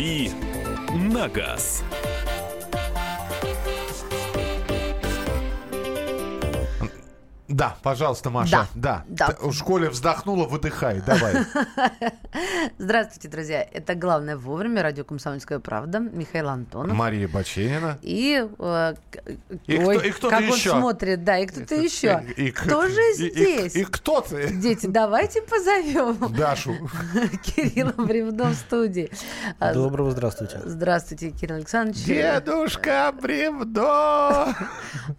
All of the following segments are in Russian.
«Дави на газ». Да, пожалуйста, Маша. Да. Да. Т- В школе вздохнула, выдыхай. Давай. Здравствуйте, друзья. Это «Главное вовремя». Радио «Комсомольская правда». Михаил Антонов. Мария Баченина. И, э, И ой, кто- и кто-то как еще. он смотрит, да, и кто-то еще. И- и- Кто же и- и- здесь? И, кто ты? Дети, давайте позовем Дашу. Кирилла Бревно в студии. А, Доброго здравствуйте. Здравствуйте, Кирилл Александрович. Дедушка бревно.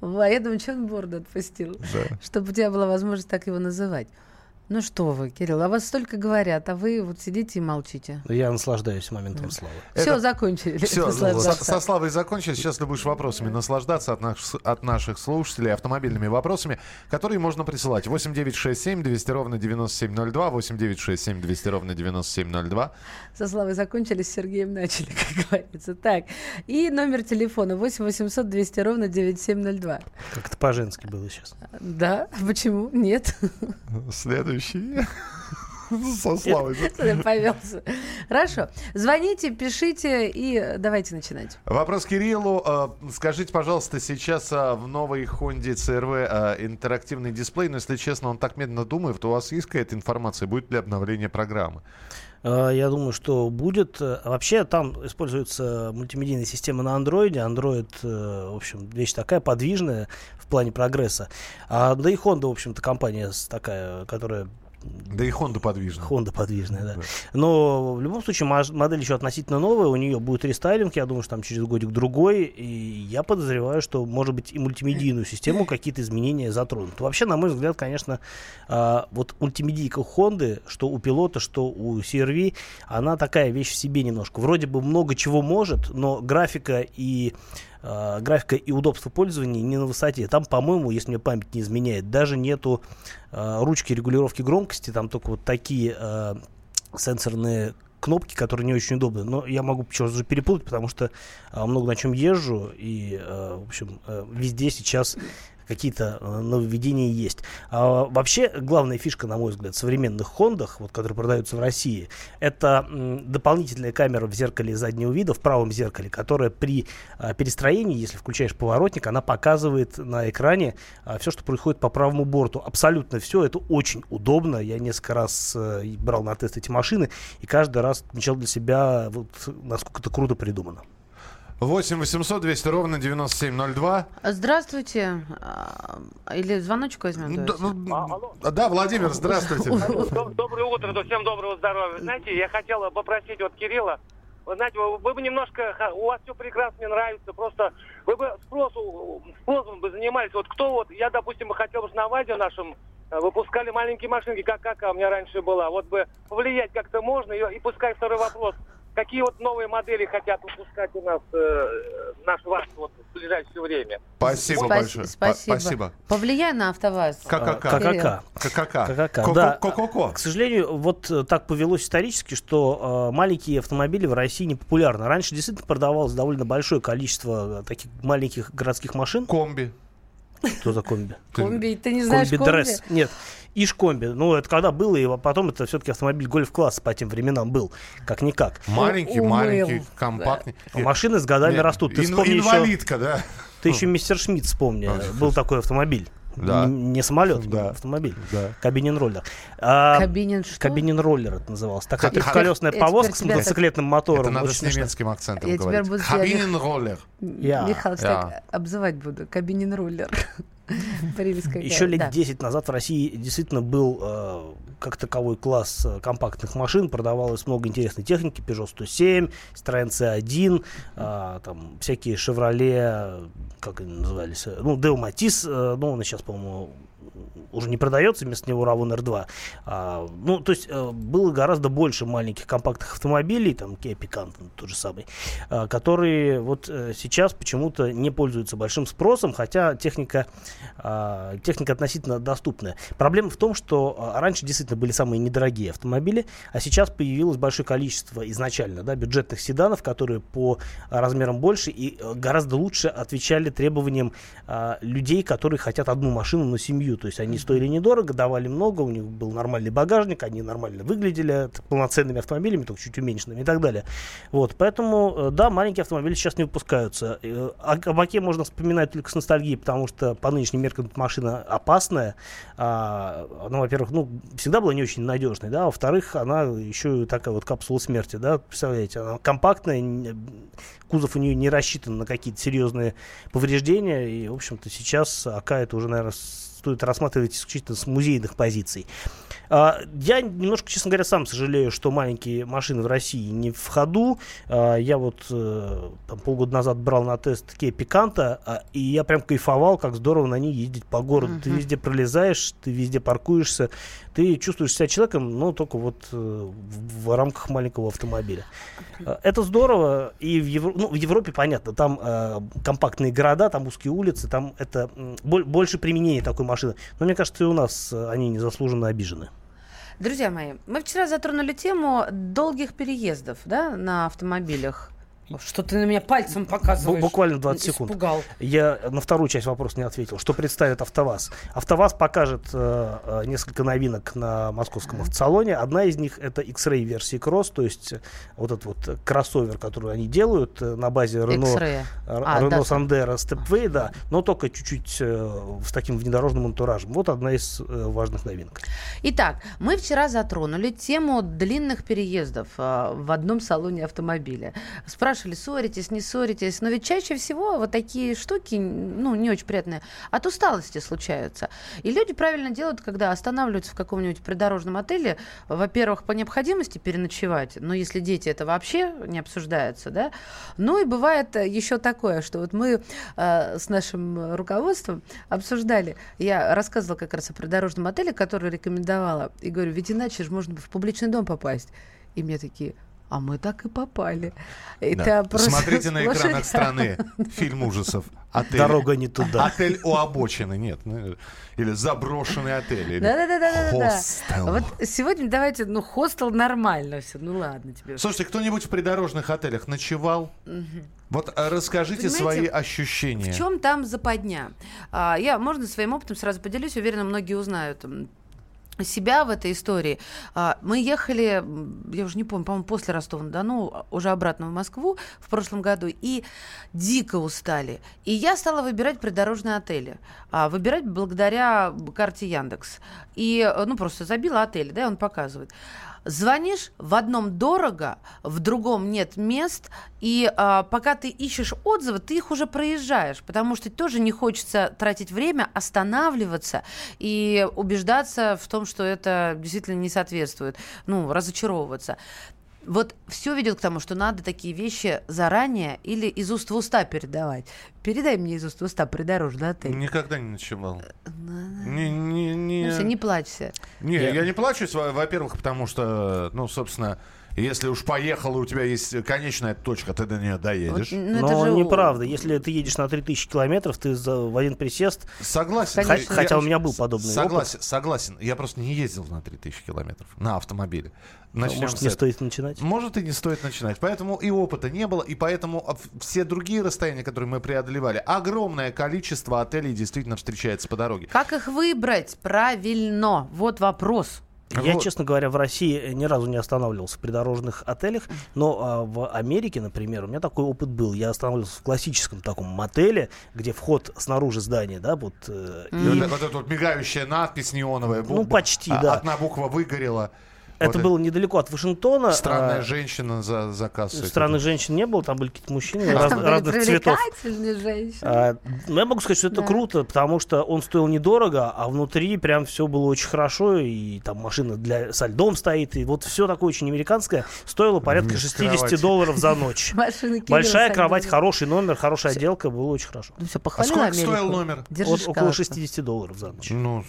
А я думаю, что он бороду отпустил? Чтобы у тебя была возможность так его называть. Ну что вы, Кирилл, о вас столько говорят, а вы вот сидите и молчите. Я наслаждаюсь моментом славы. Все, Это- закончили. Все, наслаждаться. со Славой закончили. Сейчас ты будешь вопросами наслаждаться от, наш- от наших слушателей, автомобильными вопросами, которые можно присылать. 8967 200 ровно 9702, 8967 200 ровно 9702. Со Славой закончили, с Сергеем начали, как говорится. Так, и номер телефона 8 800 200 ровно 9702. Как это по-женски было сейчас. Да? Почему? Нет. Следующий. Со Славой. Повелся. Хорошо. Звоните, пишите и давайте начинать. Вопрос Кириллу. Э, Скажите, пожалуйста, сейчас э, в новой Honda CRV э, интерактивный дисплей, но если честно, он так медленно думает, то у вас есть какая-то информация, будет ли обновление программы? А, Я думаю, что будет. Вообще там используется мультимедийная система на андроиде. Android, э, в общем, вещь такая подвижная в плане прогресса. А, да и Honda, в общем-то, компания такая, которая Да и Honda подвижна. Honda подвижная, да. Но в любом случае модель еще относительно новая, у нее будет рестайлинг, я думаю, что там через годик другой, и я подозреваю, что, может быть, и мультимедийную систему какие-то изменения затронут. Вообще, на мой взгляд, конечно, а, вот мультимедийка Honda, что у пилота, что у CRV, она такая вещь в себе немножко. Вроде бы много чего может, но графика и а, графика и удобство пользования не на высоте. Там, по-моему, если мне память не изменяет, даже нету а, ручки регулировки громкости, там только вот такие а, сенсорные кнопки, которые не очень удобны. Но я могу черт же перепутать, потому что а, много на чем езжу, и, а, в общем, а, везде сейчас какие-то а, нововведения есть. А, вообще, главная фишка, на мой взгляд, современных Хондах, вот, которые продаются в России, это дополнительная камера в зеркале заднего вида, в правом зеркале, которая при а, перестроении, если включаешь поворотник, она показывает на экране все, что происходит по правому борту. Абсолютно все. Это очень удобно. Я несколько раз э, и брал на тест эти машины, и каждый раз отмечал для себя, вот, насколько это круто придумано. 8 800 200 ровно 9702. Здравствуйте. А, Или звоночек возьмем? Да, давайте? ну, да, Владимир, здравствуйте. Доб- Доброе утро, да, всем доброго здоровья. Знаете, я хотел попросить вот Кирилла, вы знаете, вы, вы бы немножко, у вас все прекрасно, мне нравится, просто вы бы спросу, спросом бы занимались. Вот кто вот, я, допустим, бы хотел бы на Ваде нашем э, выпускали маленькие машинки, как кака у меня раньше была. Вот бы повлиять как-то можно. И, и пускай второй вопрос. Какие вот новые модели хотят выпускать у нас э, наш ВАЗ вот в ближайшее время? Спасибо Спаси- большое. Спа- Спасибо. Спасибо. Повлияй на АвтоВАЗ. ККК. ККК. ККК. ККК, да. Ко-ко-ко. К сожалению, вот э, так повелось исторически, что э, маленькие автомобили в России не популярны. Раньше действительно продавалось довольно большое количество э, таких маленьких городских машин. Комби. Что за комби? Комби, ты не знаешь комби? Дресс. Нет, Иш-комби. Ну, это когда было, и потом это все-таки автомобиль гольф-класса по тем временам был, как-никак. Маленький, умыл, маленький, да. компактный. Машины с годами Нет, растут. Ты ин- вспомни еще, Инвалидка, да? ты еще мистер Шмидт вспомни. Был такой автомобиль. Да. Не самолет, Да. автомобиль. Да. Кабинин роллер. А, Кабинин что? Кабинин роллер это называлось. Такая Ха- трехколесная я повозка с тебя так- мотоциклетным мотором. Это надо Очень с смешно. немецким акцентом Я говорить. буду тебя- Хабинен роллер. Я. Михалыч, Я. так обзывать буду. Кабинин рулер. Прелесть какая. Еще лет Да. 10 назад в России действительно был э, как таковой класс э, компактных машин. Продавалось много интересной техники. Peugeot 107, Citroёn C1, э, там всякие Chevrolet, как они назывались, ну, Deo Matiz, э, ну, он сейчас, по-моему, уже не продается, вместо него Ravon R2. А, ну, то есть э, было гораздо больше маленьких компактных автомобилей, там Kia Picanto тот же самый, а, которые вот э, сейчас почему-то не пользуются большим спросом, хотя техника, а, техника относительно доступная. Проблема в том, что а, раньше действительно были самые недорогие автомобили, а сейчас появилось большое количество изначально да, бюджетных седанов, которые по размерам больше и э, гораздо лучше отвечали требованиям а, людей, которые хотят одну машину на семью. То есть они стоили недорого, давали много, у них был нормальный багажник, они нормально выглядели полноценными автомобилями, только чуть уменьшенными и так далее. Вот, поэтому, э, да, маленькие автомобили сейчас не выпускаются. Э, о кабаке можно вспоминать только с ностальгией, потому что по нынешним меркам машина опасная. А, она, во-первых, ну, всегда была не очень надежной, да, а во-вторых, она еще такая вот капсула смерти, да, представляете, она компактная, кузов у нее не рассчитан на какие-то серьезные повреждения, и, в общем-то, сейчас АК это уже, наверное, стоит рассматривать исключительно с музейных позиций. А, я немножко, честно говоря, сам сожалею, что маленькие машины в России не в ходу. А, я вот э, там, полгода назад брал на тест Kia Picanto, а, и я прям кайфовал, как здорово на ней ездить по городу. Uh-huh. Ты везде пролезаешь, ты везде паркуешься, ты чувствуешь себя человеком, но только вот э, в, в рамках маленького автомобиля. Это здорово, и в, Евро... ну, в Европе, понятно, там э, компактные города, там узкие улицы, там это э, больше применения такой машины. Но мне кажется, и у нас они незаслуженно обижены. Друзья мои, мы вчера затронули тему долгих переездов да, на автомобилях. Что ты на меня пальцем показываешь? Буквально 20 секунд. Испугал. Я на вторую часть вопроса не ответил. Что представит АвтоВАЗ? АвтоВАЗ покажет э, э несколько новинок на московском автосалоне. Одна из них это X-Ray версии Cross, то есть вот этот вот кроссовер, который они делают э, на базе Renault, а, Renault да, Sandero Stepway, да, но только чуть-чуть э, с таким внедорожным антуражем. Вот одна из э, важных новинок. Итак, мы вчера затронули тему длинных переездов э, в одном салоне автомобиля. Спрашивали спрашивали, ссоритесь, не ссоритесь. Но ведь чаще всего вот такие штуки, ну, не очень приятные, от усталости случаются. И люди правильно делают, когда останавливаются в каком-нибудь придорожном отеле, во-первых, по необходимости переночевать, но если дети, это вообще не обсуждается, да. Ну и бывает еще такое, что вот мы э, с нашим руководством обсуждали, я рассказывала как раз о придорожном отеле, который рекомендовала, и говорю, ведь иначе же можно в публичный дом попасть. И мне такие, а мы так и попали. Это да. просто Смотрите на экранах страны фильм ужасов. Отель, Дорога не туда. Отель у обочины, нет. Ну, или заброшенный отель. Да-да-да. Вот сегодня давайте, ну, хостел нормально все. Ну ладно тебе. Слушайте, кто-нибудь в придорожных отелях ночевал? Вот а, расскажите Понимаете, свои ощущения. В чем там западня? А, я, можно своим опытом сразу поделюсь, уверена, многие узнают себя в этой истории. А, мы ехали, я уже не помню, по-моему, после Ростова-на-Дону, уже обратно в Москву в прошлом году, и дико устали. И я стала выбирать придорожные отели. А, выбирать благодаря карте Яндекс. И, ну, просто забила отель, да, и он показывает. Звонишь, в одном дорого, в другом нет мест, и а, пока ты ищешь отзывы, ты их уже проезжаешь, потому что тоже не хочется тратить время, останавливаться и убеждаться в том, что это действительно не соответствует, ну, разочаровываться. Вот все ведет к тому, что надо такие вещи заранее или из уст в уста передавать. Передай мне из уст в уста придорожный отель. Никогда не ночевал. Не, не, не... Ну, все, не плачься. Не, я, я не плачусь, во-первых, потому что, ну, собственно, если уж поехал, и у тебя есть конечная точка, ты до нее доедешь. Вот, ну, Но же... неправда. Если ты едешь на 3000 километров, ты за, в один присест... Согласен. Конечно. Хотя я, у меня был подобный согласен, опыт. Согласен. Я просто не ездил на 3000 километров на автомобиле. Начнем Может, не стоит начинать? Может, и не стоит начинать. Поэтому и опыта не было, и поэтому все другие расстояния, которые мы преодолевали, огромное количество отелей действительно встречается по дороге. Как их выбрать правильно? Вот вопрос. Я, вот. честно говоря, в России ни разу не останавливался в придорожных отелях, но а, в Америке, например, у меня такой опыт был. Я останавливался в классическом таком мотеле, где вход снаружи здания, да, вот. Э, mm. и... Вот, вот эта вот мигающая надпись неоновая. Ну, почти, а, да. Одна буква выгорела. Это вот было недалеко от Вашингтона. Странная а, женщина за, за кассой. Странных женщин не было, там были какие-то мужчины раз, разных цветов. А, ну, я могу сказать, что это да. круто, потому что он стоил недорого, а внутри прям все было очень хорошо, и там машина для, со льдом стоит, и вот все такое очень американское. Стоило порядка 60 долларов за ночь. Большая кровать, хороший номер, хорошая отделка, было очень хорошо. Ну, а сколько стоил номер? Около 60 долларов за ночь. Ну,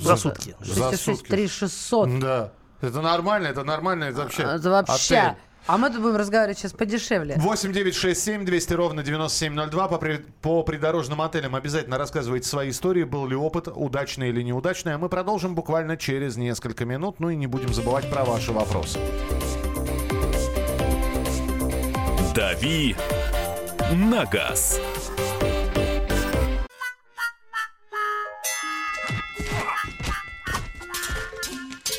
за сутки. За сутки. 3 600. Да. Это нормально, это нормально, это вообще. Это вообще. Отель. А мы тут будем разговаривать сейчас подешевле. 8 9 6 7 200 ровно 9702. По, при, по придорожным отелям обязательно рассказывайте свои истории. Был ли опыт, удачный или неудачный. А мы продолжим буквально через несколько минут. Ну и не будем забывать про ваши вопросы. «Дави на газ».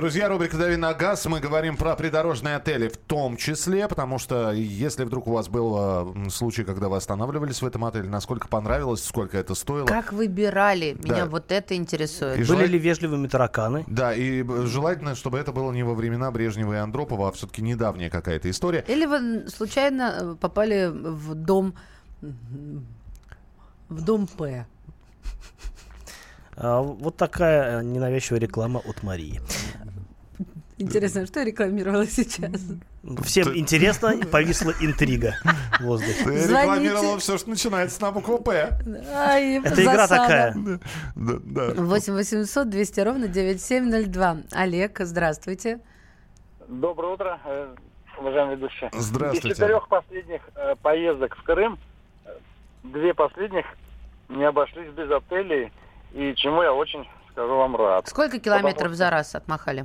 Друзья, рубрика «Дави на газ». Мы говорим про придорожные отели в том числе, потому что если вдруг у вас был э, случай, когда вы останавливались в этом отеле, насколько понравилось, сколько это стоило. Как выбирали? Да. Меня вот это интересует. И Были желать- ли вежливыми тараканы? Да, и б- желательно, чтобы это было не во времена Брежнева и Андропова, а все-таки недавняя какая-то история. Или вы случайно э, попали в дом в дом П. А, вот такая э, ненавязчивая реклама от Марии. Интересно, что я рекламировала сейчас? Всем интересно, повисла интрига в воздухе. Ты рекламировала все, что начинается на букву «П». Ай, Это игра такая. Да, да. 8 800 200 ровно 9702. Олег, здравствуйте. Доброе утро, э, уважаемые ведущие. Здравствуйте. Из четырех последних э, поездок в Крым, две последних не обошлись без отелей, и чему я очень, скажу вам, рад. Сколько километров за раз отмахали?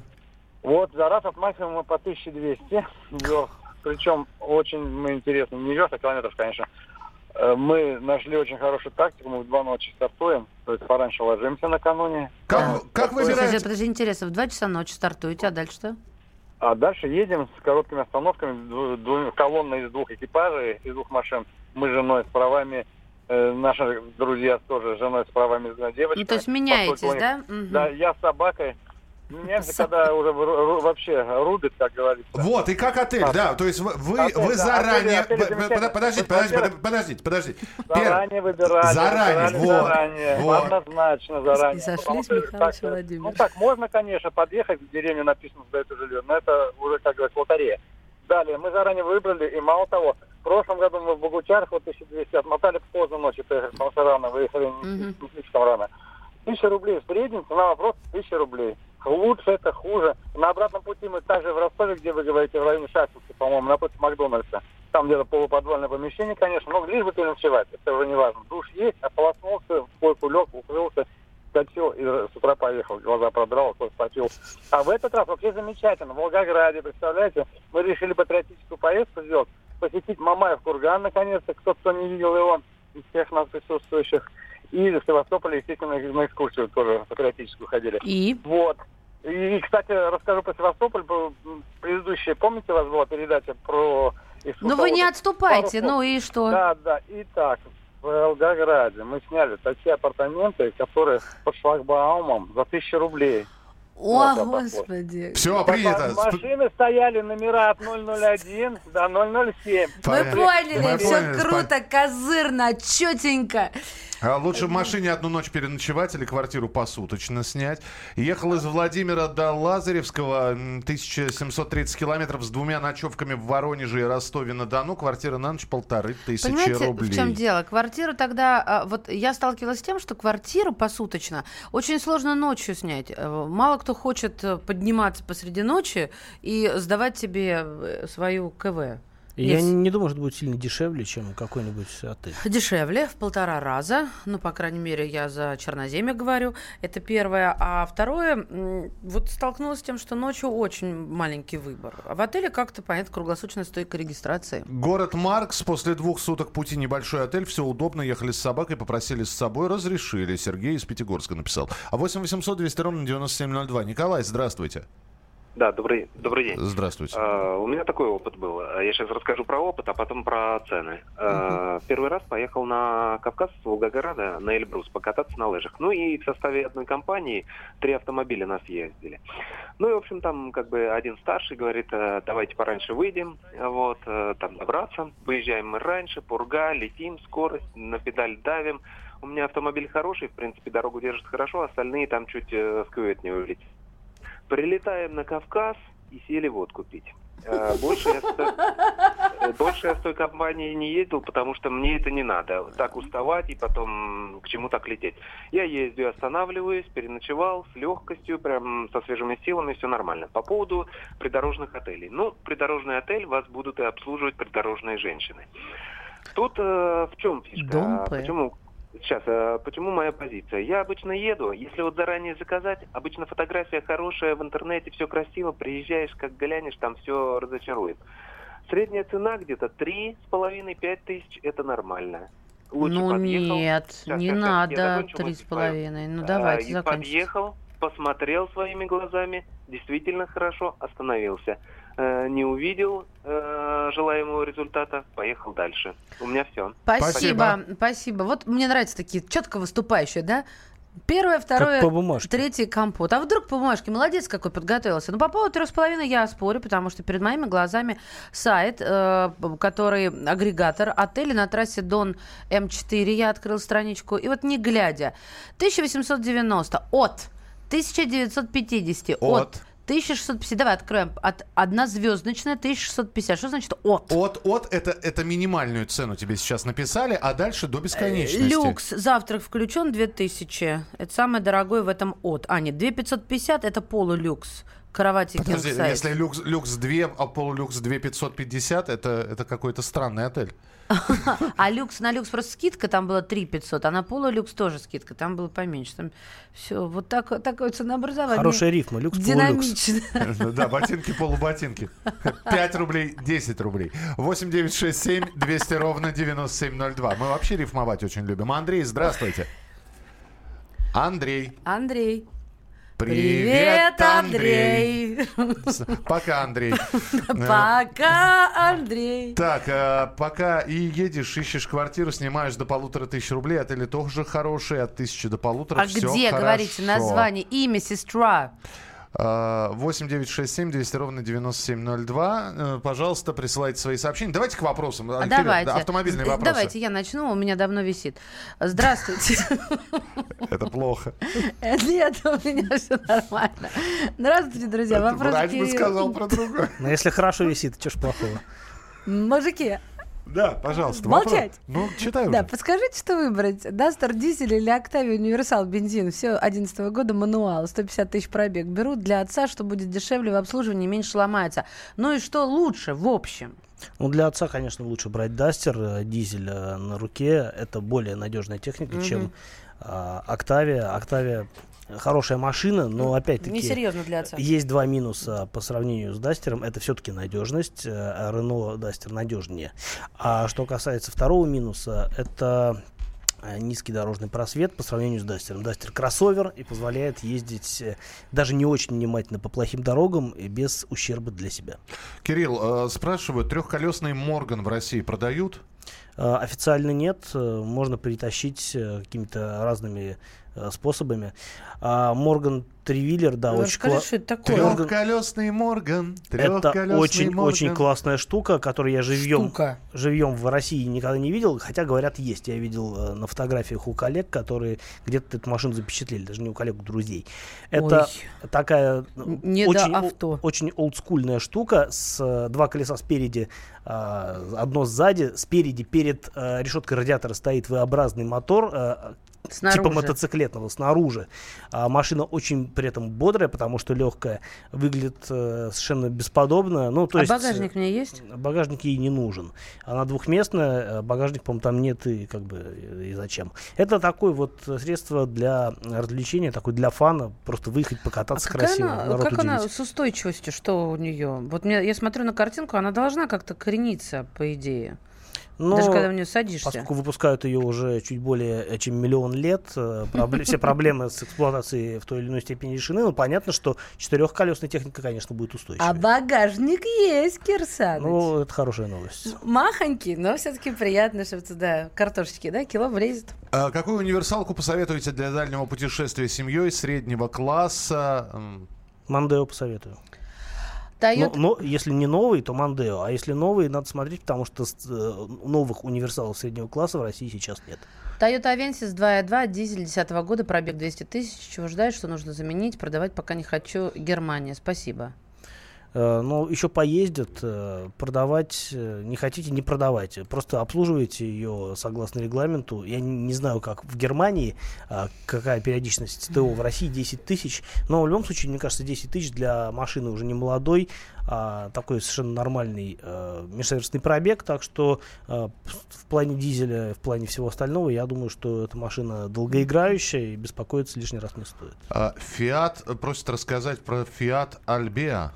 Вот за раз отмахиваем мы по 1200 вверх. Причем очень мы интересно, не вверх, а километров, конечно. Э, Мы нашли очень хорошую тактику, мы в два ночи стартуем, то есть пораньше ложимся накануне. Как, как Подожди, выбираете? подожди, интересно, в 2 часа ночи стартуете, а дальше что? А дальше едем с короткими остановками, колонной из двух экипажей, из двух машин. Мы с женой с правами, э, наши друзья тоже с женой с правами с девочками. Ну, то есть меняетесь, них- да? Да, я с собакой. Меняемся, С- когда уже вообще рубит, как говорится. Вот, и как отель, да, то есть вы, вы, Отель, вы да, заранее... отель- отель. Подождите, подождите, подождите, подождите. Заранее выбирали. Заранее, вот, заранее, вот. Однозначно заранее. И сошлись, Михаил э, Владимирович. Ну так, можно, конечно, подъехать в деревню, написано, что это жилье, но это уже, как говорится, лотерея. Далее, мы заранее выбрали, и мало того, в прошлом году мы в Богучарах вот 1200 отмотали поздно ночью, приехали, потому что рано выехали, не- слишком рано. Тысяча рублей в среднем, цена вопрос тысяча рублей. Лучше это, хуже. На обратном пути мы также в Ростове, где вы говорите, в районе Шахтинска, по-моему, напротив Макдональдса. Там где-то полуподвальное помещение, конечно, но лишь бы переночевать, это уже не важно. Душ есть, ополоснулся, в койку лег, укрылся, вскочил и с утра поехал, глаза продрал, кофе попил. А в этот раз вообще замечательно. В Волгограде, представляете, мы решили патриотическую поездку сделать, посетить Мамаев курган, наконец-то, кто кто не видел его, из всех нас присутствующих. И в Севастополе, естественно, на экскурсию тоже патриотическую ходили. И? Вот. И, кстати, расскажу про Севастополь. Предыдущая, помните, у вас была передача про... Ну вы не отступайте, Пару ну и что? Да, да. Итак, в Волгограде мы сняли такие апартаменты, которые под шлагбаумом за тысячу рублей. О, Вот, господи. Все, принято. Машины стояли номера от 001 до 007. Мы поняли, Мы все поняли, круто, козырно, четенько. А лучше в машине одну ночь переночевать или квартиру посуточно снять. Ехал из Владимира до Лазаревского, м, 1730 километров с двумя ночевками в Воронеже и Ростове-на-Дону. Квартира на ночь полторы тысячи Понимаете, рублей. в чем дело? Квартиру тогда... а, Вот я сталкивалась с тем, что квартиру посуточно очень сложно ночью снять. Э, Мало кто хочет э, подниматься посреди ночи и сдавать тебе э, свою КВ. Я Нет. не думаю, что это будет сильно дешевле, чем какой-нибудь отель. Дешевле в полтора раза. Ну, по крайней мере, я за Черноземье говорю. Это первое. А второе, вот столкнулась с тем, что ночью очень маленький выбор. А в отеле как-то, понятно, круглосуточная стойка регистрации. Город Маркс. После двух суток пути небольшой отель. Все удобно. Ехали с собакой, попросили с собой. Разрешили. Сергей из Пятигорска написал. А 8 800 200 ровно 9702. Николай, здравствуйте. Да, добрый, добрый день. Здравствуйте. А, у меня такой опыт был. Я сейчас расскажу про опыт, а потом про цены. А, Первый раз поехал на Кавказ с Волгограда на Эльбрус покататься на лыжах. Ну и в составе одной компании три автомобиля нас ездили. Ну и, в общем, там как бы один старший говорит, «Э, давайте пораньше выйдем, вот, э, там добраться. Выезжаем мы раньше, пурга, летим, скорость, на педаль давим. У меня автомобиль хороший, в принципе, дорогу держит хорошо, остальные там чуть э, в кювет не улетели. Прилетаем на Кавказ и сели водку пить. Э, Больше я, той, э, больше я с той компанией не ездил, потому что мне это не надо. Так уставать и потом к чему так лететь. Я ездю, останавливаюсь, переночевал с легкостью, прям со свежими силами, все нормально. По поводу придорожных отелей. Ну, придорожный отель вас будут и обслуживать придорожные женщины. Тут э, в чем фишка? Дом А. Почему? Сейчас, э, почему моя позиция? Я обычно еду, если вот заранее заказать, обычно фотография хорошая, в интернете все красиво, приезжаешь, как глянешь, там все разочарует. Средняя цена где-то 3,5-5 тысяч, это нормально. Лучше ну подъехал. нет, Щас, не я надо три с половиной. Ну А, давайте и заканчивайте. подъехал, посмотрел своими глазами, действительно хорошо, остановился. Э, не увидел э, желаемого результата, поехал дальше. У меня все. Спасибо, спасибо. Вот мне нравятся такие четко выступающие, да? Первое, второе, по бумажке. третье компот. А вдруг по бумажке? Молодец, какой подготовился. Ну, по поводу трех с половиной я спорю, потому что перед моими глазами сайт, э, который агрегатор отеля на трассе Дон М4. Я открыл страничку. И вот не глядя. 1890 от 1950 от, От. 1650. Давай откроем. От однозвездочная 1650. Что значит от? От, от это, это минимальную цену тебе сейчас написали, а дальше до бесконечности. Люкс, завтрак включен 2000. Это самое дорогое в этом от. А, нет, 2550 это полулюкс. Кровати Подожди, если люкс, люкс 2, а полулюкс 2550, это, это какой-то странный отель. А люкс, на люкс просто скидка, там было 3500, а на полулюкс тоже скидка, там было поменьше. Там все, вот так, такое ценообразование. Хорошая рифма. Люкс полулюкс. Динамично. Да, ботинки, полуботинки. 5 рублей, 10 рублей. 8 9 6 7 200 ровно 9702. Мы вообще рифмовать очень любим. Андрей, здравствуйте. Андрей. Андрей. Привет, Андрей. Пока, Андрей. Пока, Андрей. Так, э, пока и едешь, ищешь квартиру, снимаешь до полутора тысяч рублей, отели тоже хорошие, от тысячи до полутора. А где, говорите, название, имя, сестра? Э, 8 9 6 7 200 ровно 9702. Э, Пожалуйста, присылайте свои сообщения. Давайте к вопросам. Кирилл, давайте. да, Автомобильные Э, вопросы. Давайте я начну, у меня давно висит. Здравствуйте. Это плохо. Нет, у меня все нормально. Здравствуйте, друзья. Вопрос Врач бы сказал про другое. Но если хорошо висит, что ж плохого? Мужики, Да, пожалуйста. Молчать. вопрос. Ну, читай да, подскажите, что выбрать? Дастер дизель или Октавия универсал бензин? Все 11 года мануал, 150 тысяч пробег. Берут для отца, что будет дешевле в обслуживании, меньше ломается. Ну и что лучше, в общем? Ну, для отца, конечно, лучше брать Дастер, э, дизель э, на ручке. Это более надежная техника, чем а, Октавия. Октавия хорошая машина, но опять-таки... Несерьезно для отца. Есть два минуса по сравнению с Дастером. Это все-таки надежность. э, Рено Дастер надежнее. А что касается второго минуса, это э, низкий дорожный просвет по сравнению с Дастером. Дастер кроссовер и позволяет ездить э, даже не очень внимательно по плохим дорогам и без ущерба для себя. Кирилл, э, спрашивают, трехколесный Морган в России продают? Официально нет, можно притащить э, какими-то разными способами. А Морган Тревиллер, да, очень Расскажи, кла- что это такое? Морган- Трехколесный Морган. Это трехколесный очень, Морган. очень классная штука, которую я живьем, Штука. живьем в России никогда не видел, хотя говорят есть. Я видел э, на фотографиях у коллег, которые где-то эту машину запечатлели, даже не у коллег, у друзей. Это Ой. такая э, Не очень, авто. очень олдскульная штука с э, два колеса спереди, а, одно сзади. Спереди перед э, решеткой радиатора стоит V-образный мотор. э, Снаружи. Типа мотоциклетного снаружи. А машина очень при этом бодрая, потому что легкая, выглядит э, совершенно бесподобно. Ну, то а есть, багажник у меня есть? э, Багажник ей не нужен. Она двухместная, э, багажник, по-моему, там нет и как бы и зачем. Это такое вот средство для развлечения, такой для фана, просто выехать покататься а красиво, она, народ как она удивить. с устойчивостью, что у нее? Вот мне, я смотрю на картинку, она должна как-то корениться, по идее. Но Даже когда в нее садишься. Поскольку выпускают ее уже чуть более э, чем миллион лет, э, пробле- все проблемы с эксплуатацией в той или иной степени решены, но понятно, что четырехколесная техника, конечно, будет устойчивой. А багажник есть, Кирсаныч. Ну, это хорошая новость. Махонький, но все-таки приятно, чтобы туда картошечки, да, кило влезет. А какую универсалку посоветуете для дальнего путешествия с семьей среднего класса? Мандео посоветую. Но, Toyota но если не новый, то Мандео. А если новый, надо смотреть, потому что э, новых универсалов среднего класса в России сейчас нет. Toyota Avensis 2.2, дизель 10 года, пробег 200 тысяч. Чего ждать, что нужно заменить, продавать пока не хочу. Германия, спасибо. Э, но еще поездят, э, продавать э, не хотите, не продавайте. Просто обслуживайте ее согласно регламенту. Я не, знаю, как в Германии, а, какая периодичность ТО в России 10 тысяч. Но в любом случае, мне кажется, 10 тысяч для машины уже не молодой, а такой совершенно нормальный э, межсовершенный пробег. Так что в плане дизеля, в плане всего остального, я думаю, что эта машина долгоиграющая и беспокоиться лишний раз не стоит. А, Фиат просит рассказать про Фиат Альбеа.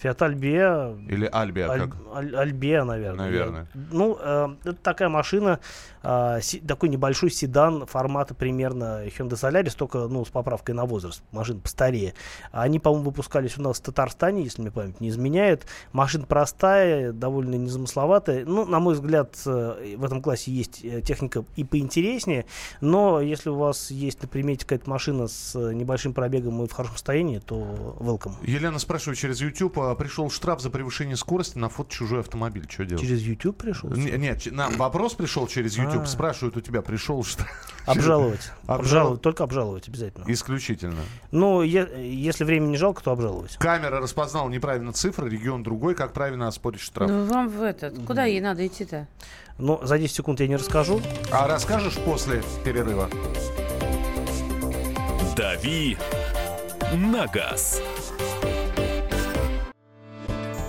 Фиат Альбеа Или Альбеа, Аль- как? Аль- Альбеа, наверное. Наверное. Ну, э, это такая машина, э, си- такой небольшой седан формата примерно Hyundai Solaris, только ну, с поправкой на возраст. Машина постарее. Они, по-моему, выпускались у нас в Татарстане, если мне память не изменяет. Машина простая, довольно незамысловатая. Ну, на мой взгляд, э, в этом классе есть э, техника и поинтереснее. Но если у вас есть на примете какая-то машина с э, небольшим пробегом и в хорошем состоянии, то welcome. Елена спрашивает через YouTube, а, пришел штраф за превышение скорости на фото чужой автомобиль. Что делать? Через YouTube пришел? Не- Нет, нам вопрос пришел через YouTube. А. Спрашивают у тебя, пришел штраф? Обжаловать. Обжал- Обжаловать. Только обжаловать обязательно. Исключительно. Ну, е- если времени не жалко, то обжаловать. Камера распознала неправильно цифры, регион другой. Как правильно оспорить штраф? Ну, вам в этот. Куда ей надо идти-то? Но за 10 секунд я не расскажу. А расскажешь после перерыва? «Дави на газ».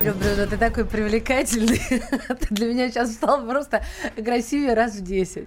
Люблю, ну ты такой привлекательный. Ты для меня сейчас стал просто красивее раз в 10.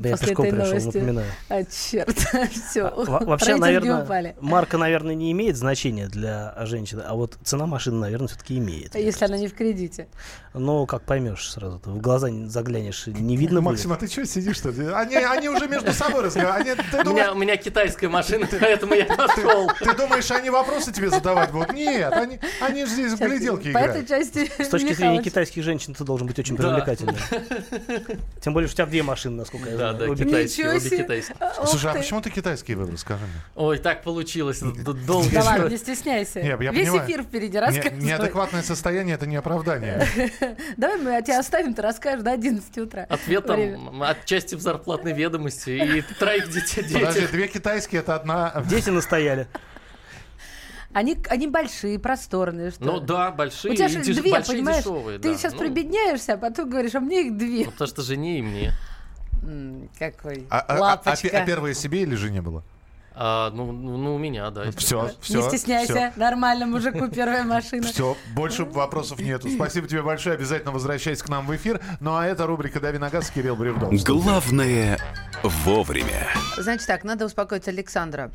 Да я После пешком этой пришел, новости. напоминаю. А, черт, все. Во- Вообще, наверное, марка, наверное, не имеет значения для женщины, а вот цена машины, наверное, все-таки имеет. А Если она не в кредите. Ну, как поймешь сразу, в глаза не заглянешь, не видно будет. Максим, а ты что сидишь-то? Они, они уже между собой разговаривают. У меня, у меня китайская машина, поэтому я пошел. ты думаешь, они вопросы тебе задавать будут? Нет, они, они же здесь в Сейчас, гляделки По этой части С точки зрения китайских женщин ты должен быть очень Да. привлекательным. Тем более, что у тебя две машины, насколько я Да, знаю. да, Обе китайские, обе китайские. Слушай, а почему ты китайский выбрал, скажи мне? Ой, так получилось. Долго. Да ладно, не стесняйся. Весь эфир впереди рассказывай. неадекватное состояние это не оправдание. Давай мы тебя оставим, ты расскажешь до 11 утра. Ответом отчасти в зарплатной ведомости и троих детей. Подожди, детей. две китайские это одна. Дети настояли. Они, они большие, просторные. Что? Ну да, большие У тебя же две, большие понимаешь? дешевые. Ты да. сейчас Ну, прибедняешься, а потом говоришь, а мне их две. ну, потому что жене и мне. Какой А, а- а- а лапочка. пе- а первые себе или жене было? А, ну, ну, ну, у меня, да. Все, так. все. Не стесняйся, нормально, мужику первая машина. Все, больше вопросов нету. Спасибо тебе большое. Обязательно возвращайся к нам в эфир. Ну а это рубрика «Дави на газ» Кирилл Бревдов. Главное вовремя. Значит так, надо успокоить Александра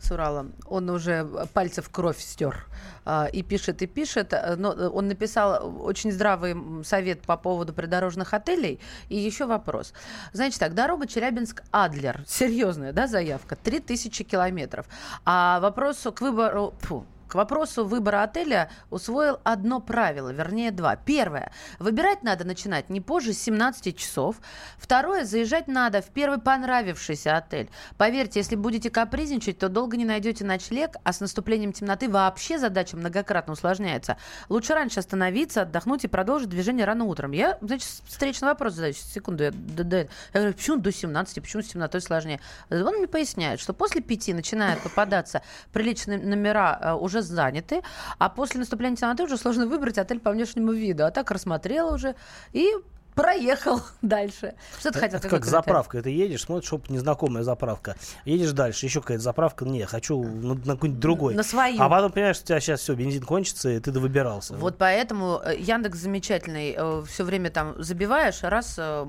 с Урала. Он уже пальцы в кровь стер. А, И пишет, и пишет. Но он написал очень здравый совет по поводу придорожных отелей. И еще вопрос. Значит так, дорога Челябинск-Адлер. Серьезная, да, заявка? 3000 километров. А вопрос к выбору... фу, к вопросу выбора отеля усвоил одно правило, вернее два. Первое. Выбирать надо начинать не позже 17 часов. Второе. Заезжать надо в первый понравившийся отель. Поверьте, если будете капризничать, то долго не найдете ночлег, а с наступлением темноты вообще задача многократно усложняется. Лучше раньше остановиться, отдохнуть и продолжить движение рано утром. Я, значит, встречный вопрос задаю. Секунду. Я, до- до- я говорю, почему до 17, почему с темнотой сложнее? Он мне поясняет, что после пяти начинают попадаться приличные номера э, уже заняты, а после наступления темноты уже сложно выбрать отель по внешнему виду. А так рассмотрел уже и проехал дальше. Что ты хотел? Это как заправка. Ты едешь, смотришь, оп, незнакомая заправка. Едешь дальше, еще какая-то заправка. Не, хочу на, на какой-нибудь другой. На свою. А потом понимаешь, что у тебя сейчас все, бензин кончится, и ты довыбирался. Вот поэтому э, Яндекс замечательный. Все время там забиваешь, раз э,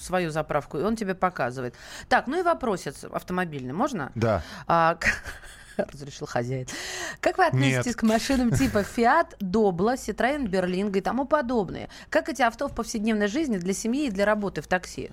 свою заправку, и он тебе показывает. Так, ну и вопросец автомобильный. Можно? Да. А, Разрешил хозяин. Как вы относитесь Нет. к машинам типа Fiat, Doblo, Citroёn, Berlingo и тому подобное? Как эти авто в повседневной жизни для семьи и для работы в такси?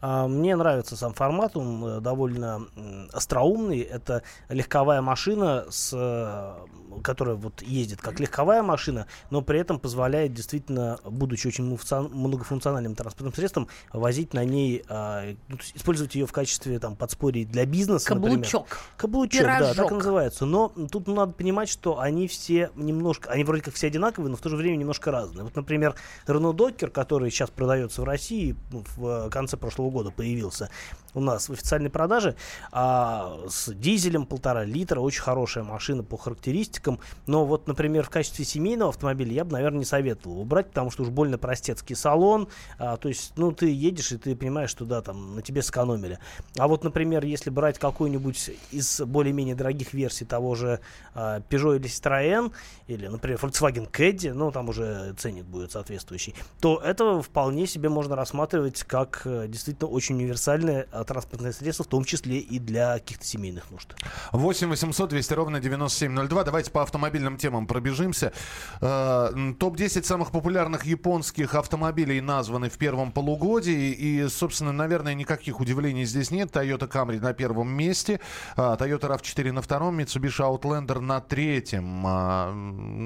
А, Мне нравится сам формат, он э, довольно остроумный. Это легковая машина с э, которая вот ездит как легковая машина, но при этом позволяет действительно, будучи очень многофункциональным транспортным средством, возить на ней, а, ну, использовать ее в качестве там подспорий для бизнеса, например. Каблучок. Каблучок, да, так Пирожок. и называется. Но тут надо понимать, что они все немножко, они вроде как все одинаковые, но в то же время немножко разные. Вот, например, Renault Docker, который сейчас продается в России, ну, в э, конце прошлого года появился у нас в официальной продаже, а, с дизелем полтора литра, очень хорошая машина по характеристикам. Но вот, например, в качестве семейного автомобиля я бы, наверное, не советовал его брать, потому что уж больно простецкий салон. А, то есть, ну, ты едешь, и ты понимаешь, что да, там на тебе сэкономили. А вот, например, если брать какую-нибудь из более-менее дорогих версий того же а, Peugeot или Citroën, или, например, Volkswagen Caddy, ну, там уже ценник будет соответствующий, то это вполне себе можно рассматривать как э, действительно очень универсальное а, транспортное средство, в том числе и для каких-то семейных нужд. 8 800 200 ровно 9702. Давайте по автомобильным темам пробежимся. Э, м, Топ-10 самых популярных японских автомобилей названы в первом полугодии. И, собственно, наверное, никаких удивлений здесь нет. Toyota Camry на первом месте. а, Toyota RAV4 на втором. Mitsubishi Outlander на третьем. А,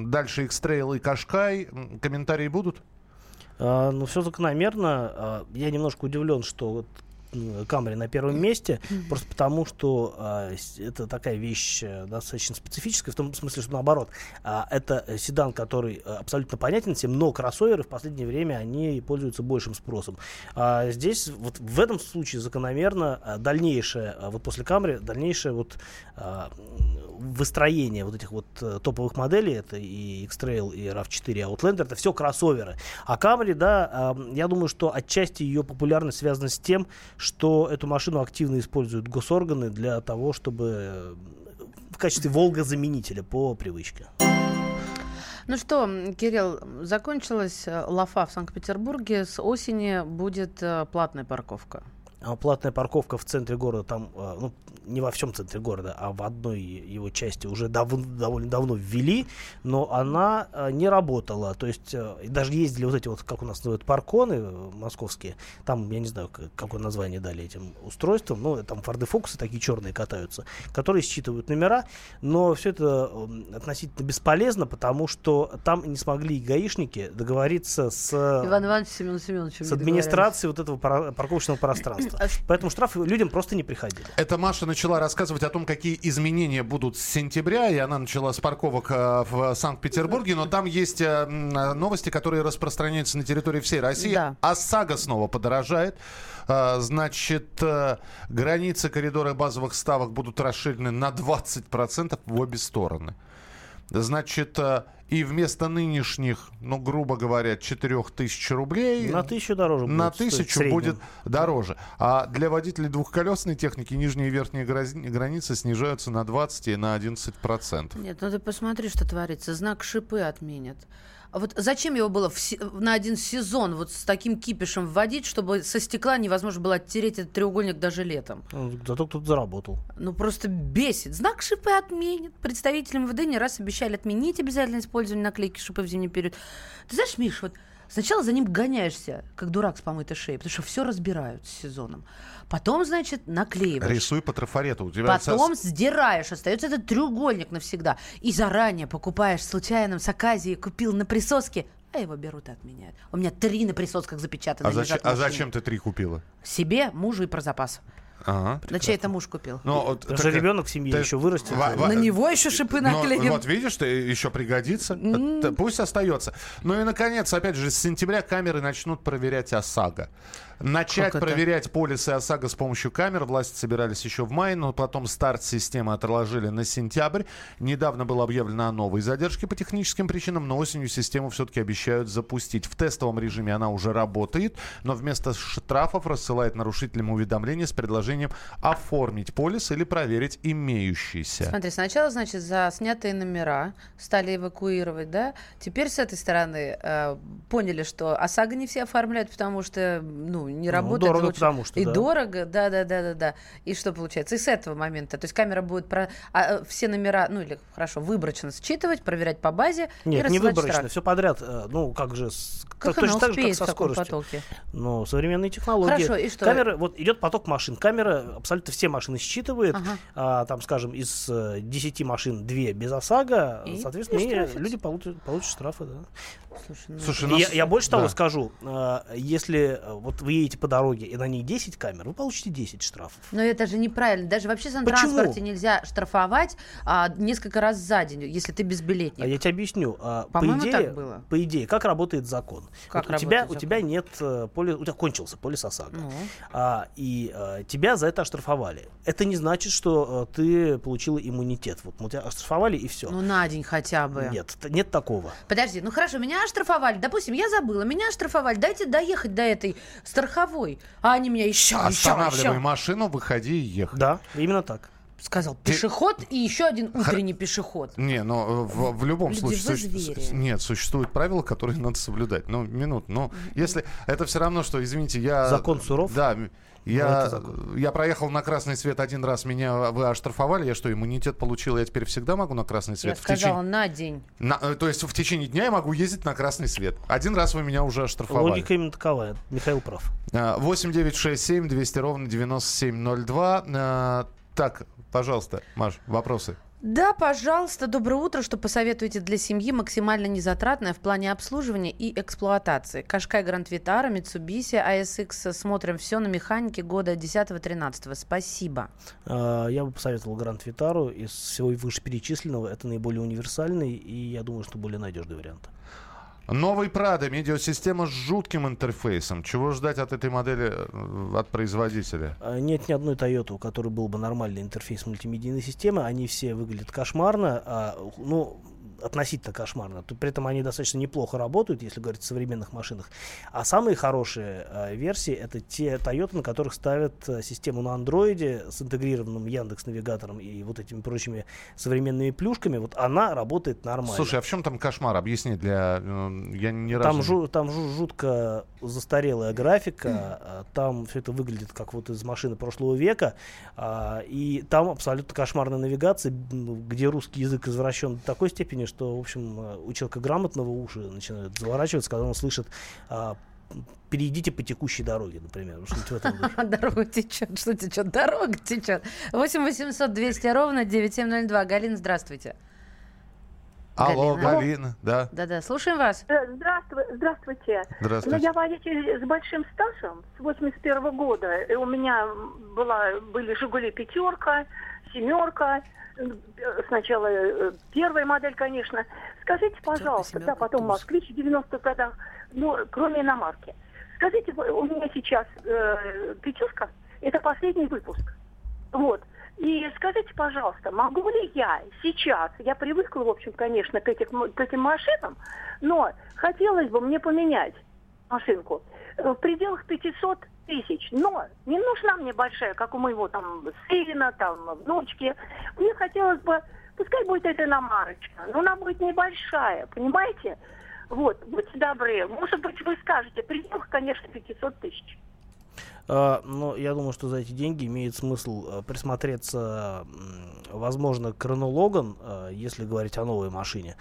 Дальше X-Trail и Qashqai. Комментарии будут? А, ну, все закономерно. А, я немножко удивлен, что вот Камри на первом месте, просто потому что с- это такая вещь э, достаточно специфическая, в том смысле, что наоборот, а, это э, седан, который э, абсолютно понятен всем, но кроссоверы в последнее время, они пользуются большим спросом. А здесь, вот в этом случае закономерно а, дальнейшее, вот после Камри, дальнейшее вот м, выстроение вот этих вот э, топовых моделей, это и X-Trail, и RAV4, и Outlander, это все кроссоверы. А Camry, да, а, я думаю, что отчасти ее популярность связана с тем, что эту машину активно используют госорганы для того, чтобы э, в качестве Волга-заменителя по привычке. Ну что, Кирилл, закончилась э, лафа в Санкт-Петербурге. С осени будет э, платная парковка. А Платная парковка в центре города, там, э, ну, не во всем центре города, а в одной его части уже дав- довольно давно ввели, но она э, не работала. То есть э, даже ездили вот эти вот, как у нас называют, парконы э, московские. Там, я не знаю, какое название дали этим устройствам. Ну, там Форды Фокусы такие черные катаются, которые считывают номера. Но все это относительно бесполезно, потому что там не смогли гаишники договориться с... Иван Иванович Семен Семенович. С администрацией вот этого парковочного пространства. Поэтому штрафы людям просто не приходили. Это Маша начала рассказывать о том, какие изменения будут с сентября, и она начала с парковок э, в Санкт-Петербурге, но там есть э, новости, которые распространяются на территории всей России. Да. ОСАГО снова подорожает. Э, Значит, границы коридора базовых ставок будут расширены на 20% в обе стороны. Значит, э, и вместо нынешних, ну, грубо говоря, 4000 рублей... На тысячу дороже На будет стоить в тысячу среднем. будет дороже. А для водителей двухколесной техники нижние и верхние границы снижаются на 20 и на 11 процентов. Нет, ну ты посмотри, что творится. Знак шипы отменят. А вот зачем его было в на один сезон вот с таким кипишем вводить, чтобы со стекла невозможно было оттереть этот треугольник даже летом? Ну, Зато кто-то заработал. Ну просто бесит. Знак шипы отменят. Представители МВД не раз обещали отменить обязательное использование наклейки шипы в зимний период. Ты знаешь, Миш, вот сначала за ним гоняешься, как дурак с помытой шеей, потому что все разбирают с сезоном. Потом, значит, наклеиваешь. Рисуй по трафарету. У тебя со- Потом сдираешь, остается этот треугольник навсегда. И заранее покупаешь в случайном с Аказии, купил на присоске, а его берут и отменяют. У меня три на присосках запечатаны. а, зачем, а зачем ты три купила? Себе, мужу и про запас. Ага. На чей это муж купил? Ну, вот Потому так- ребенок в семье ты- еще вырастет. Ва- ва- На него еще шипы Ну, наклеим. вот видишь, ты еще пригодится. Т- Пусть остается. Ну и, наконец, опять же, с сентября камеры начнут проверять ОСАГО. Начать проверять полисы ОСАГО с помощью камер власти собирались еще в мае, но потом старт системы отложили на сентябрь. Недавно было объявлено о новой задержке по техническим причинам, но осенью систему все-таки обещают запустить. В тестовом режиме она уже работает, но вместо штрафов рассылает нарушителям уведомления с предложением оформить полис или проверить имеющийся. Смотри, сначала, значит, за снятые номера стали эвакуировать, да? Теперь с этой стороны э, поняли, что ОСАГО не все оформляют, потому что, ну, не Ну, работает. дорого, лучше. потому что, И да. дорого, да-да-да-да-да. И что получается? И с этого момента, то есть камера будет про... а, э, все номера, ну, или, хорошо, выборочно считывать, проверять по базе и Нет, не рассылать выборочно, штраф. все подряд. э, Ну, как же, с- Как точно так же, как со скоростью. потоке? Но современные технологии. Хорошо, и что? Камеры, вот идет поток машин, камера абсолютно все машины считывает. Ага. А, там, скажем, из э, 10 машин 2 без ОСАГО, И соответственно, и люди получат, получат штрафы, да. Слушай, ну, Слушай, И ну, я, я больше того да. скажу, э, если э, вот вы едете по дороге и на ней 10 камер, вы получите 10 штрафов. Но это же неправильно. Даже в общественном транспорте нельзя штрафовать а, несколько раз за день, если ты безбилетник. А я тебе объясню. а, по По-моему, идее, так было. по идее, как работает закон? Как Вот у тебя, работает у тебя закон? нет э, полис, у тебя кончился полис ОСАГО, Ну. а, и э, тебя за это оштрафовали. Это не значит, что э, ты получила иммунитет. Вот мы тебя оштрафовали и все. Ну, на день хотя бы. Нет, нет такого. Подожди, ну хорошо, меня оштрафовали. Допустим, я забыла, меня оштрафовали. Дайте доехать до этой страховой. А они меня еще, еще, Останавливай еще. машину, выходи и ехай. Да, именно так. Сказал пешеход и еще один утренний пешеход. Не, но в, в любом Люди, случае... суще- нет, существуют правила, которые надо соблюдать. Ну, минут. Ну, если... Это все равно, что, извините, я... Закон суров? Да. Но Я, закон. я проехал на красный свет один раз, меня вы оштрафовали, я что, иммунитет получил, я теперь всегда могу на красный Я свет? В сказала течение- на день. на- э, то есть в течение дня я могу ездить на красный свет. Один раз вы меня уже оштрафовали. Логика именно таковая. Михаил прав. А, 8 9 6 7 200 ровно 9702. А, Так, пожалуйста, Маш, вопросы. Да, пожалуйста, доброе утро. Что посоветуете для семьи максимально незатратное в плане обслуживания и эксплуатации? Кашкай Гранд Витара, Mitsubishi, ASX. Смотрим все на механике года 10-13. Спасибо. А, Я бы посоветовал Гранд Витару из всего вышеперечисленного. Это наиболее универсальный и, я думаю, что более надежный вариант. Новый Prado, медиасистема с жутким интерфейсом. Чего ждать от этой модели, э, от производителя? А, Нет ни одной Toyota, у которой был бы нормальный интерфейс мультимедийной системы. Они все выглядят кошмарно. а, ну, относительно кошмарно. Тут При этом они достаточно неплохо работают, если говорить о современных машинах. А самые хорошие а, версии это те Toyota, на которых ставят а, систему на андроиде с интегрированным Яндекс навигатором и вот этими прочими современными плюшками. Вот она работает нормально. Слушай, а в чем там кошмар? Объясни для... э, Я ни разу... Там, не- жу- там жу- жутко застарелая графика, а, там все это выглядит как вот из машины прошлого века, а, и там абсолютно кошмарная навигация, где русский язык извращен до такой степени, что, в общем, э, у человека грамотного уши начинают заворачиваться, когда он слышит а, перейдите по текущей дороге, например. Что-нибудь в этом духе. Дорога течет. Что течет? Дорога течет. 8 800 200 ровно 9702. Галина, здравствуйте. Алло, Галина. Галина, да. Да-да, слушаем вас. Э, Здравствуй, здравствуйте. Здравствуйте. Ну, я водитель с большим стажем с 81 года. И у меня была, были «Жигули» пятерка, семерка. Сначала э, первая модель, конечно. Скажите, пожалуйста, да, потом. «Москвич» в 90-х годах, ну, кроме иномарки. Скажите, у меня сейчас э, пятерка, это последний выпуск. Вот. И скажите, пожалуйста, могу ли я сейчас, я привыкла, в общем, конечно, к, этих, к этим машинам, но хотелось бы мне поменять машинку э, в пределах 500 тысяч. Но не нужна мне большая, как у моего там сына, там, внучки. Мне хотелось бы, пускай будет эта иномарочка, но она будет небольшая, понимаете? Вот, будьте добры. Может быть, вы скажете, пределах, конечно, 500 тысяч. А, Но я думаю, что за эти деньги имеет смысл э, присмотреться, возможно, к Renault Logan, э, если говорить о новой машине.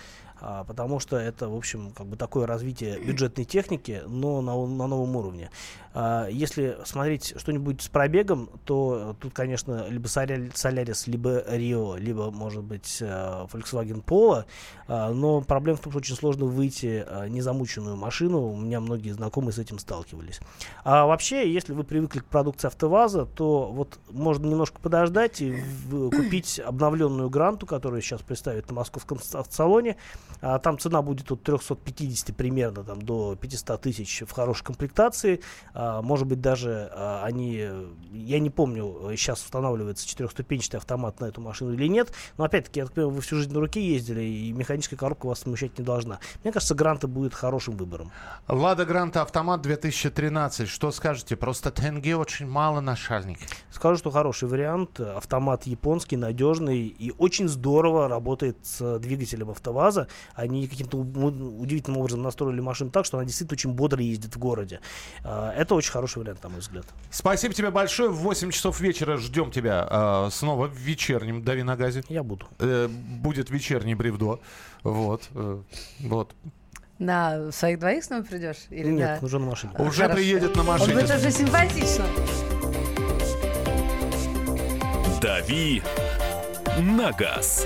А, Потому что это, в общем, как бы такое развитие бюджетной техники, но на, на новом уровне. А, Если смотреть что-нибудь с пробегом, то тут, конечно, либо Соля- Solaris, либо Rio, либо, может быть, э, Volkswagen Polo. А, Но проблема в том, что очень сложно выйти незамученную машину. У меня многие знакомые с этим сталкивались. А вообще, если вы привыкли к продукции АвтоВАЗа, то вот можно немножко подождать и в- купить обновленную гранту, которую сейчас представят на московском с- автосалоне. А, там цена будет от 350 примерно там, до 500 тысяч в хорошей комплектации. А, может быть, даже а, они, я не помню, сейчас устанавливается четырехступенчатый автомат на эту машину или нет. Но опять-таки, я так понимаю, вы всю жизнь на руке ездили, и механическая коробка вас смущать не должна. Мне кажется, гранта будет хорошим выбором. Лада Гранта Автомат 2013. Что скажете? Просто тенге очень мало нашальник. Скажу, что хороший вариант. Автомат японский, надежный и очень здорово работает с двигателем АвтоВАЗа. Они каким-то удивительным образом настроили машину так, что она действительно очень бодро ездит в городе. А, Это очень хороший вариант, на мой взгляд. Спасибо тебе большое. В 8 часов вечера ждем тебя э, снова в вечернем «Дави на газе». Я буду. Э, будет вечерний бревдо. Вот. э, вот. На своих двоих снова придешь? Или Нет, на- уже на машине. Уже Хорошо. приедет на Он машине. будет уже симпатично. «Дави на газ».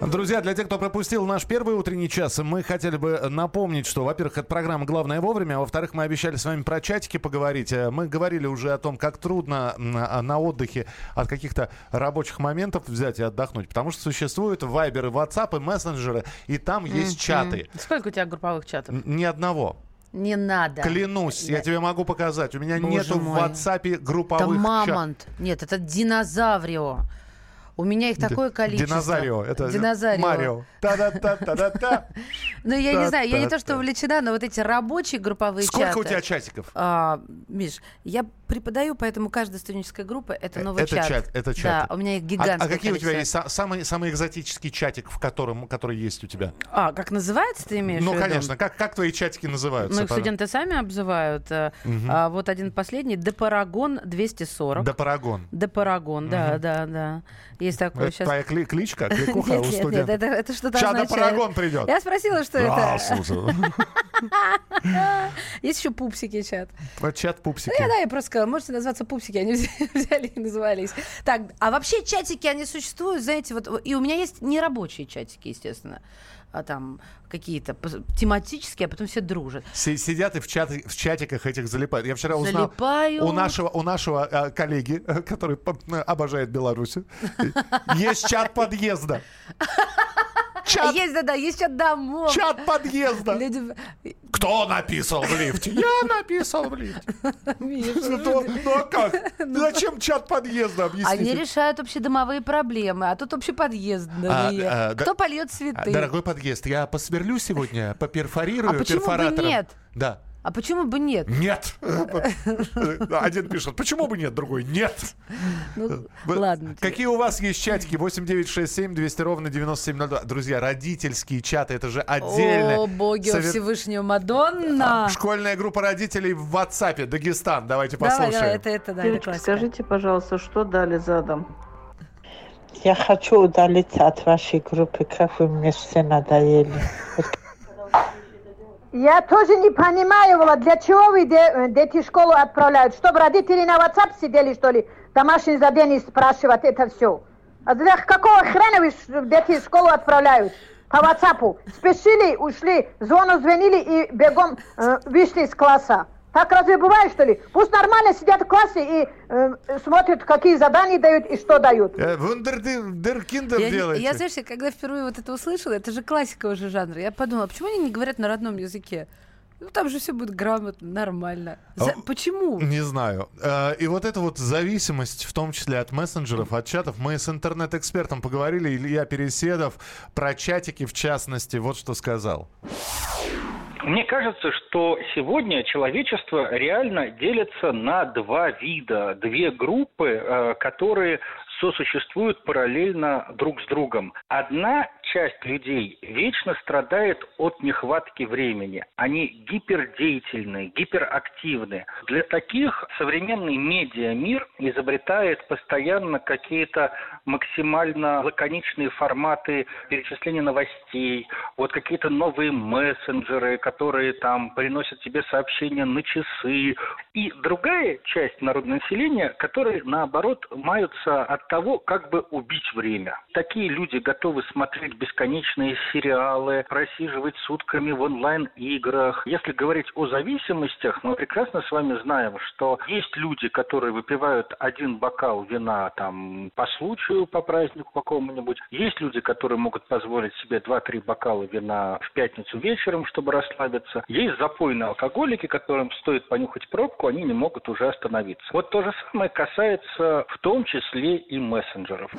Друзья, для тех, кто пропустил наш первый утренний час, мы хотели бы напомнить, что, во-первых, это программа «Главное вовремя», а во-вторых, мы обещали с вами про чатики поговорить. Э, мы говорили уже о том, как трудно на, на отдыхе от каких-то рабочих моментов взять и отдохнуть, потому что существуют вайберы, ватсапы, мессенджеры, и там есть чаты. Сколько у тебя групповых чатов? Ни одного. Не надо. Клянусь, Да. я тебе могу показать. У меня Боже нету мой. в WhatsApp Это групповых чатов. мамонт. Нет, это динозаврио. У меня их такое количество. Динозарио. Это Динозарио. Марио. Та-да-та-та-да-та. Ну, я не знаю, я не то, что увлечена, но вот эти рабочие групповые Сколько у тебя чатиков? А, Миш, я преподаю, поэтому каждая студенческая группа — это новый это чат. чат, это чат. Да, у меня их гигантское А, а какие у тебя количество. есть са- самый, самый экзотический чатик, в котором, который есть у тебя? А, как называется, ты имеешь ну, в виду? конечно. Как, как твои чатики называются? Ну, их Пожалуйста? студенты сами обзывают. Э, Мгм. а, вот один последний. Депарагон 240. Депарагон. Депарагон, да, Мгм. да, да. Есть такое Это сейчас. твоя кли- кличка, кликуха Нет, у нет, нет, студентов? это, это что-то Чада означает. Парагон придет. Я спросила, что А, это. слушай. Есть еще пупсики чат. Вот Чат пупсики. Ну, я, да, я просто сказала, можете назваться пупсики, они взяли, и назывались. Так, а вообще чатики, они существуют, знаете, вот, и у меня есть нерабочие чатики, естественно, а там какие-то тематические, а потом все дружат. Си- Сидят и в, чаты- в чатиках этих залипают. Я вчера узнал Залипают. у нашего, у нашего э, коллеги, который э, обожает Беларусь, есть чат подъезда. Чат, Есть, да-да, есть чат домов. чат подъезда. Люди... Кто написал в лифте? Я написал в лифте. Ну ну а как? Зачем чат подъезда? Они Объясните. решают общедомовые проблемы, а тут общеподъездные. А, а, да- Кто польет А, цветы? Дорогой подъезд, я посверлю сегодня, поперфорирую А почему бы перфоратором. нет? Да. А почему бы нет? Нет. Один пишет, почему бы нет, другой нет. Ну, ладно. Какие у вас есть чатики? 8967 200 ровно 9702. Друзья, родительские чаты, это же отдельно. О, боги Совет- Всевышнего Мадонна! Школьная группа родителей в WhatsApp, Дагестан. Давайте Давай, послушаем. давай, это, это, да, это Девочки, классика. скажите, пожалуйста, что дали задом? Я хочу удалиться от вашей группы, как вы мне все надоели. Я тоже не понимаю, Влад, для чего вы де- дети в школу отправляют? Чтобы родители на WhatsApp сидели, что ли? Домашние задания спрашивать это все. А для какого хрена вы дети в школу отправляют? По WhatsApp. Спешили, ушли, звону звонили и бегом э, вышли из класса. Так разве бывает, что ли? Пусть нормально сидят в классе и э, смотрят, какие задания дают и что дают. Э, Вундеркиндер Я, делаете. я, знаешь, я когда впервые вот это услышала, это же классика уже жанра. Я подумала, почему они не говорят на родном языке? Ну, там же все будет грамотно, нормально. За- А, Почему? Не знаю. Э, И вот эта вот зависимость, в том числе от мессенджеров, от чатов, мы с интернет-экспертом поговорили, Илья Переседов, про чатики в частности, вот что сказал. Мне кажется, что сегодня человечество реально делится на два вида, две группы, э, которые сосуществуют параллельно друг с другом. Одна часть людей вечно страдает от нехватки времени. Они гипердеятельны, гиперактивны. Для таких современный медиамир изобретает постоянно какие-то максимально лаконичные форматы перечисления новостей, вот какие-то новые мессенджеры, которые там приносят тебе сообщения на часы. И другая часть народного населения, которые, наоборот, маются от того, как бы убить время. Такие люди готовы смотреть бесконечные сериалы, просиживать сутками в онлайн-играх. Если говорить о зависимостях, мы прекрасно с вами знаем, что есть люди, которые выпивают один бокал вина там по случаю, по празднику какому-нибудь. Есть люди, которые могут позволить себе 2-3 бокала вина в пятницу вечером, чтобы расслабиться. Есть запойные алкоголики, которым стоит понюхать пробку, они не могут уже остановиться. Вот то же самое касается в том числе и мессенджеров.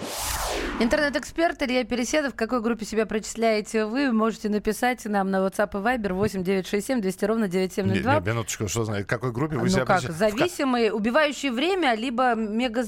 Интернет-эксперт Илья Переседов. В какой группе себя причисляете вы? Можете написать нам на WhatsApp и Viber 8967 200 ровно Не, 9702. не, минуточку, что знает, в какой группе вы ну себя как, причисля- зависимые, убивающие время, либо мега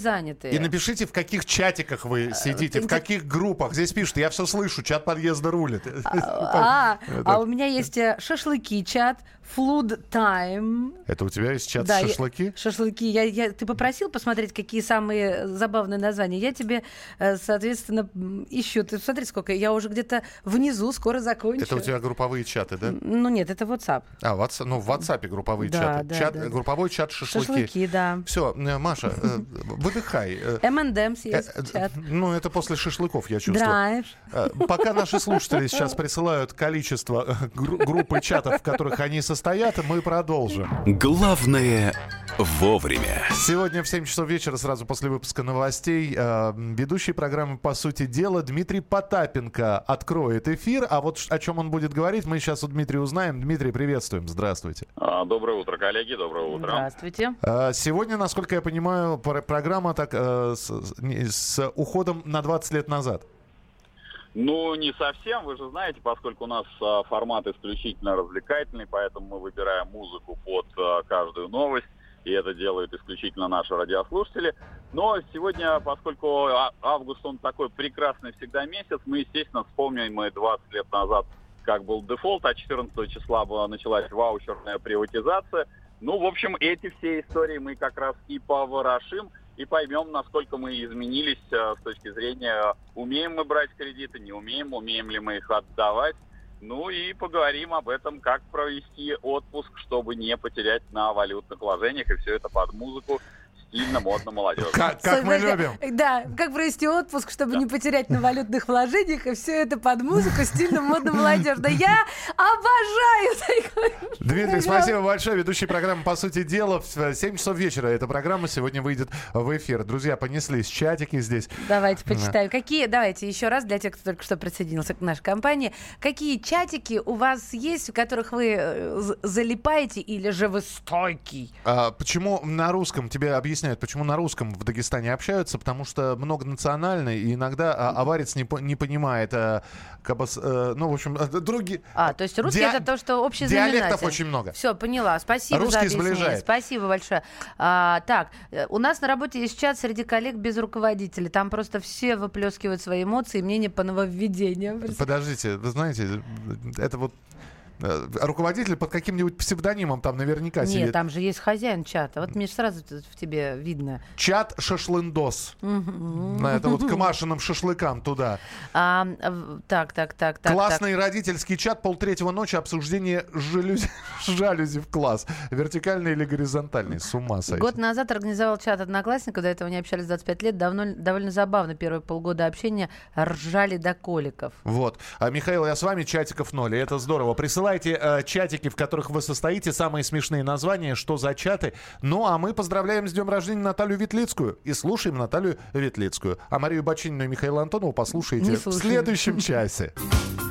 И напишите, в каких чатиках вы сидите, в интер- каких группах. Здесь пишут, я все слышу, чат подъезда рулит. А, Это- а у меня есть э, шашлыки чат, Flood Time. Это у тебя есть чат Да, я- шашлыки? Шашлыки. Я, я, ты попросил посмотреть, какие самые забавные названия. Я тебе, э, соответственно, ищу. Ты смотри, сколько. Я уже где-то внизу, скоро закончу. Это у тебя групповые чаты, да? Ну нет, это WhatsApp. А, WhatsApp, ну, в WhatsApp групповые Да, чаты. да, Чат- да. Групповой чат шашлыки. Шашлыки, да. Все, Маша, э, выдыхай. Э, M&M's есть э, чат. Ну, это после шашлыков, я чувствую. Драйв. Э, Пока наши слушатели сейчас присылают количество э, гру- группы чатов, в которых они состоят, мы продолжим. Главное вовремя. Сегодня в 7 часов вечера, сразу после выпуска новостей, э, ведущий программы «По сути дела» Дмитрий Потапенко откроет эфир. А вот о чем он будет говорить, мы сейчас у Дмитрия узнаем. Дмитрий, приветствуем. Здравствуйте. А, Доброе утро, коллеги, доброе утро. Здравствуйте. Э, Сегодня, насколько я понимаю, пр- программа так, э, с, с уходом на 20 лет назад. Ну, не совсем, вы же знаете, поскольку у нас а, формат исключительно развлекательный, поэтому мы выбираем музыку под а, каждую новость, и это делают исключительно наши радиослушатели. Но сегодня, поскольку а- август, он такой прекрасный всегда месяц, мы, естественно, вспомним мы 20 лет назад, как был дефолт, а 14 числа была, началась ваучерная приватизация. Ну, в общем, эти все истории мы как раз и поворошим, и поймем, насколько мы изменились э, с точки зрения, умеем мы брать кредиты, не умеем, умеем ли мы их отдавать. Ну и поговорим об этом, как провести отпуск, чтобы не потерять на валютных вложениях, и все это под музыку стильно, модно, молодежно. Стой, подожди. Да, как провести отпуск, чтобы не потерять на валютных вложениях, и все это под музыку стильно, модно, молодежно. Я обожаю Дмитрий, спасибо большое. Ведущий программы «По сути дела» в 7 часов вечера. Эта программа сегодня выйдет в эфир. Друзья, понеслись чатики здесь. Давайте почитаем. Какие, давайте еще раз для тех, кто только что присоединился к нашей компании. Какие чатики у вас есть, в которых вы э, залипаете или же вы стойкий? А, почему на русском, тебе объясняют, почему на русском в Дагестане общаются, потому что многонационально, и иногда а, аварец не, по- не понимает, а, кабас- э, ну, в общем, э, другие... А, то есть русский Диа- это то, что общий Диалектов очень много. Все, поняла. Спасибо Русский за объяснение. сближает. Спасибо большое. А, так, э, у нас на работе есть чат среди коллег без руководителей. Там просто все выплескивают свои эмоции и мнения по нововведениям. Подождите, вы знаете, это вот руководитель под каким-нибудь псевдонимом там наверняка Нет, сидит. там же есть хозяин чата. Вот мне сразу в тебе видно. Чат шашлындос. На это вот к Машиным шашлыкам туда. А, так, так, так, так. Классный так. родительский чат, полтретьего ночи, обсуждение жалюзи, жалюзи в класс. Вертикальный или горизонтальный, с ума сойти. Год назад организовал чат одноклассников, до этого не общались 25 лет. Давно, довольно забавно. Первые полгода общения ржали до коликов. Вот. А, Михаил, я с вами, чатиков ноль, и это здорово. Присылайте э, чатики, в которых вы состоите, самые смешные названия, что за чаты. Ну, а мы поздравляем с днем рождения Наталью Ветлицкую и слушаем Наталью Ветлицкую. А Марию Бочинину и Михаила Антонова послушайте в следующем часе.